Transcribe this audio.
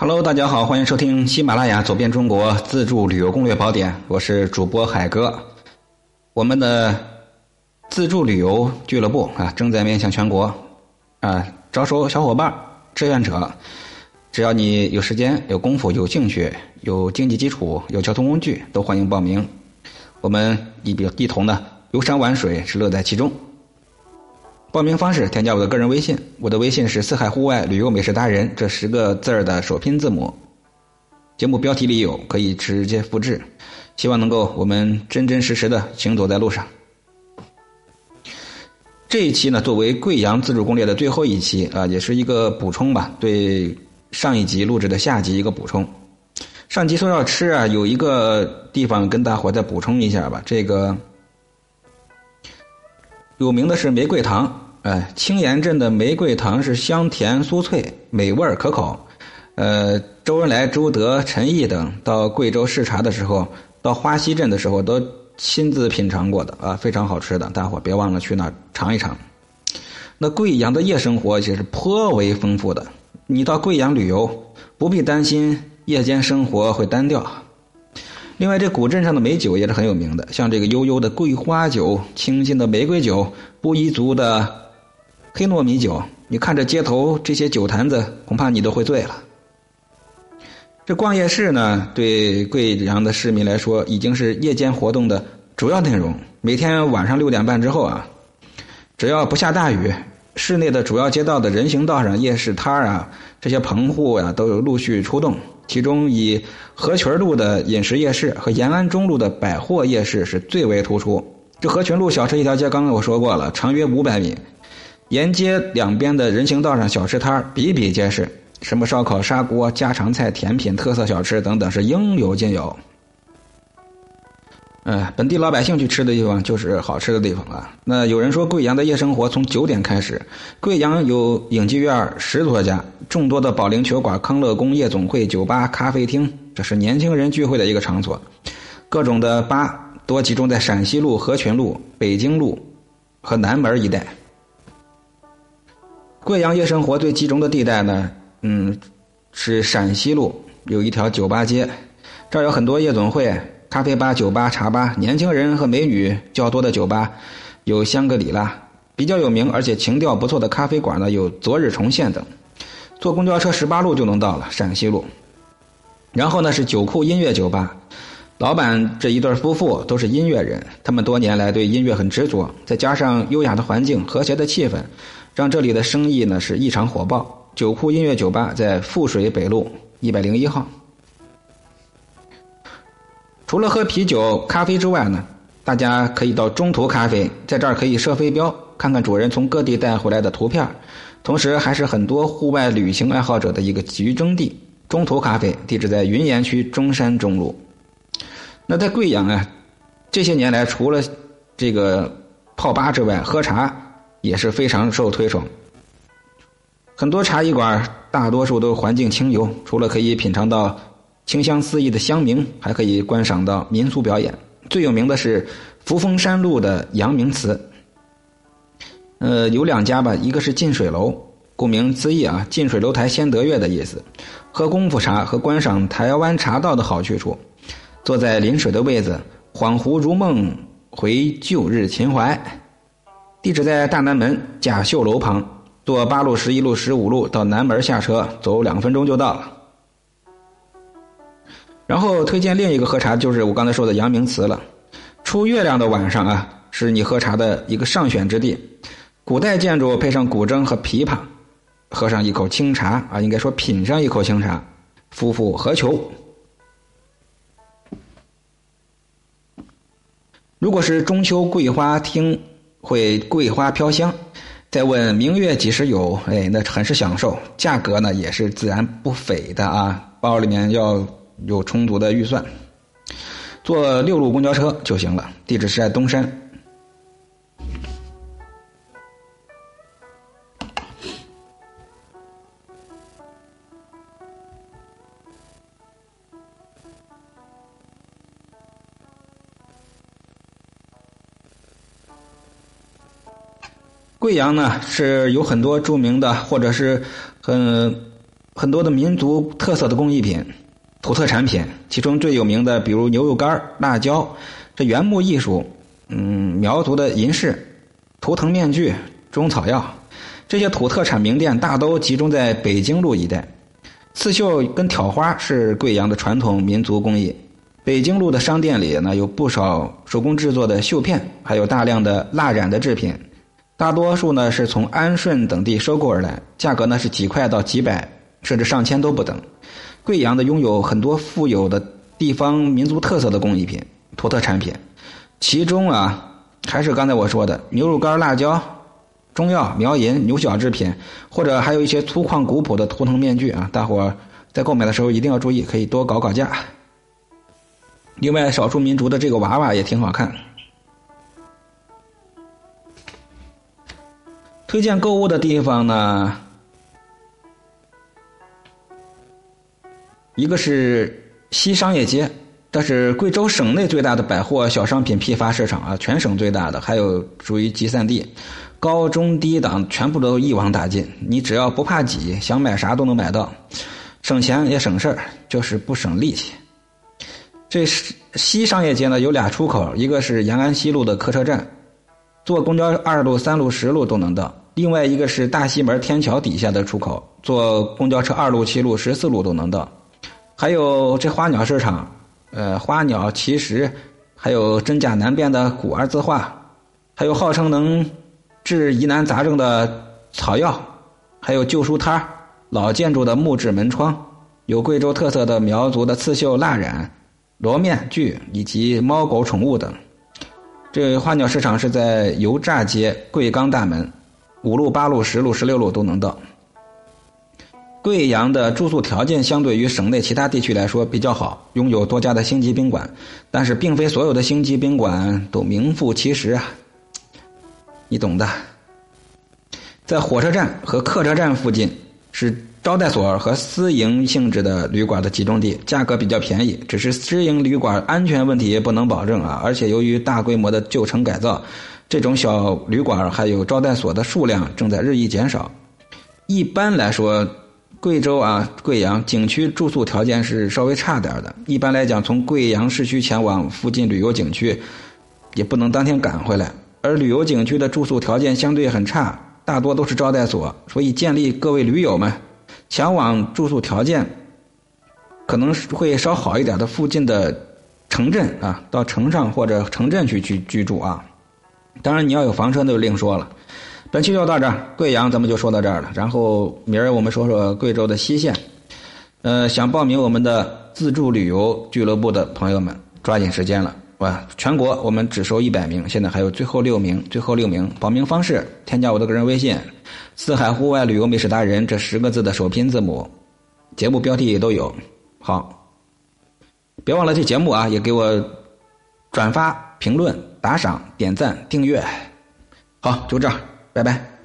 Hello，大家好，欢迎收听喜马拉雅走遍中国自助旅游攻略宝典，我是主播海哥。我们的自助旅游俱乐部啊，正在面向全国啊招收小伙伴、志愿者。只要你有时间、有功夫、有兴趣、有经济基础、有交通工具，都欢迎报名。我们一比一同呢游山玩水，是乐在其中。报名方式：添加我的个人微信，我的微信是“四海户外旅游美食达人”这十个字儿的首拼字母。节目标题里有，可以直接复制。希望能够我们真真实实的行走在路上。这一期呢，作为贵阳自助攻略的最后一期啊，也是一个补充吧，对上一集录制的下集一个补充。上集说要吃啊，有一个地方跟大伙再补充一下吧，这个。有名的是玫瑰糖，哎，青岩镇的玫瑰糖是香甜酥脆，美味可口。呃，周恩来、朱德、陈毅等到贵州视察的时候，到花溪镇的时候都亲自品尝过的啊，非常好吃的，大伙别忘了去那尝一尝。那贵阳的夜生活其实颇为丰富的，你到贵阳旅游不必担心夜间生活会单调。另外，这古镇上的美酒也是很有名的，像这个悠悠的桂花酒、清新的玫瑰酒、布依族的黑糯米酒。你看着街头这些酒坛子，恐怕你都会醉了。这逛夜市呢，对贵阳的市民来说，已经是夜间活动的主要内容。每天晚上六点半之后啊，只要不下大雨，市内的主要街道的人行道上、夜市摊啊，这些棚户呀，都有陆续出动。其中以合群路的饮食夜市和延安中路的百货夜市是最为突出。这合群路小吃一条街，刚刚我说过了，长约五百米，沿街两边的人行道上小吃摊比比皆是，什么烧烤、砂锅、家常菜、甜品、特色小吃等等是应有尽有。嗯，本地老百姓去吃的地方就是好吃的地方啊。那有人说贵阳的夜生活从九点开始，贵阳有影剧院十多家，众多的保龄球馆、康乐宫、夜总会、酒吧、咖啡厅，这是年轻人聚会的一个场所。各种的吧多集中在陕西路、合群路、北京路和南门一带。贵阳夜生活最集中的地带呢，嗯，是陕西路有一条酒吧街，这儿有很多夜总会。咖啡吧、酒吧、茶吧，年轻人和美女较多的酒吧，有香格里拉，比较有名而且情调不错的咖啡馆呢，有昨日重现等。坐公交车十八路就能到了陕西路。然后呢是酒库音乐酒吧，老板这一对夫妇都是音乐人，他们多年来对音乐很执着，再加上优雅的环境、和谐的气氛，让这里的生意呢是异常火爆。酒库音乐酒吧在富水北路一百零一号。除了喝啤酒、咖啡之外呢，大家可以到中途咖啡，在这儿可以射飞镖，看看主人从各地带回来的图片，同时还是很多户外旅行爱好者的一个集中地。中途咖啡地址在云岩区中山中路。那在贵阳啊，这些年来除了这个泡吧之外，喝茶也是非常受推崇。很多茶艺馆大多数都环境清幽，除了可以品尝到。清香四溢的香茗，还可以观赏到民俗表演。最有名的是扶风山路的阳明祠。呃，有两家吧，一个是近水楼，顾名思义啊，近水楼台先得月的意思。喝功夫茶和观赏台湾茶道的好去处。坐在临水的位子，恍惚如梦回旧日秦淮。地址在大南门甲秀楼旁，坐八路、十一路、十五路到南门下车，走两分钟就到了。然后推荐另一个喝茶，就是我刚才说的阳明祠了。出月亮的晚上啊，是你喝茶的一个上选之地。古代建筑配上古筝和琵琶，喝上一口清茶啊，应该说品上一口清茶，夫复何求？如果是中秋桂花厅，会桂花飘香。再问明月几时有？哎，那很是享受。价格呢，也是自然不菲的啊，包里面要。有充足的预算，坐六路公交车就行了。地址是在东山。贵阳呢是有很多著名的，或者是很。很多的民族特色的工艺品、土特产品，其中最有名的，比如牛肉干、辣椒，这原木艺术，嗯，苗族的银饰、图腾面具、中草药，这些土特产名店大都集中在北京路一带。刺绣跟挑花是贵阳的传统民族工艺。北京路的商店里呢，有不少手工制作的绣片，还有大量的蜡染的制品，大多数呢是从安顺等地收购而来，价格呢是几块到几百，甚至上千都不等。贵阳的拥有很多富有的地方民族特色的工艺品、土特产品，其中啊，还是刚才我说的牛肉干、辣椒、中药、苗银、牛角制品，或者还有一些粗犷古朴的图腾面具啊，大伙在购买的时候一定要注意，可以多搞搞价。另外，少数民族的这个娃娃也挺好看。推荐购物的地方呢，一个是西商业街，这是贵州省内最大的百货小商品批发市场啊，全省最大的，还有属于集散地，高中低档全部都一网打尽。你只要不怕挤，想买啥都能买到，省钱也省事儿，就是不省力气。这是西商业街呢，有俩出口，一个是延安西路的客车站，坐公交二路、三路、十路都能到；另外一个是大西门天桥底下的出口，坐公交车二路、七路、十四路都能到。还有这花鸟市场，呃，花鸟奇石，还有真假难辨的古玩字画，还有号称能治疑难杂症的草药，还有旧书摊老建筑的木质门窗，有贵州特色的苗族的刺绣蜡染。罗面具以及猫狗宠物等，这花鸟市场是在油炸街贵钢大门，五路、八路、十路、十六路都能到。贵阳的住宿条件相对于省内其他地区来说比较好，拥有多家的星级宾馆，但是并非所有的星级宾馆都名副其实啊，你懂的。在火车站和客车站附近是。招待所和私营性质的旅馆的集中地，价格比较便宜，只是私营旅馆安全问题不能保证啊。而且由于大规模的旧城改造，这种小旅馆还有招待所的数量正在日益减少。一般来说，贵州啊贵阳景区住宿条件是稍微差点的。一般来讲，从贵阳市区前往附近旅游景区，也不能当天赶回来。而旅游景区的住宿条件相对很差，大多都是招待所，所以建议各位驴友们。前往住宿条件可能会稍好一点的附近的城镇啊，到城上或者城镇去去居住啊。当然，你要有房车那就另说了。本期就到这儿，贵阳咱们就说到这儿了。然后明儿我们说说贵州的西线。呃，想报名我们的自助旅游俱乐部的朋友们，抓紧时间了。哇，全国我们只收一百名，现在还有最后六名，最后六名报名方式：添加我的个人微信“四海户外旅游美食达人”这十个字的首拼字母，节目标题也都有。好，别忘了这节目啊，也给我转发、评论、打赏、点赞、订阅。好，就这样，Bye bye.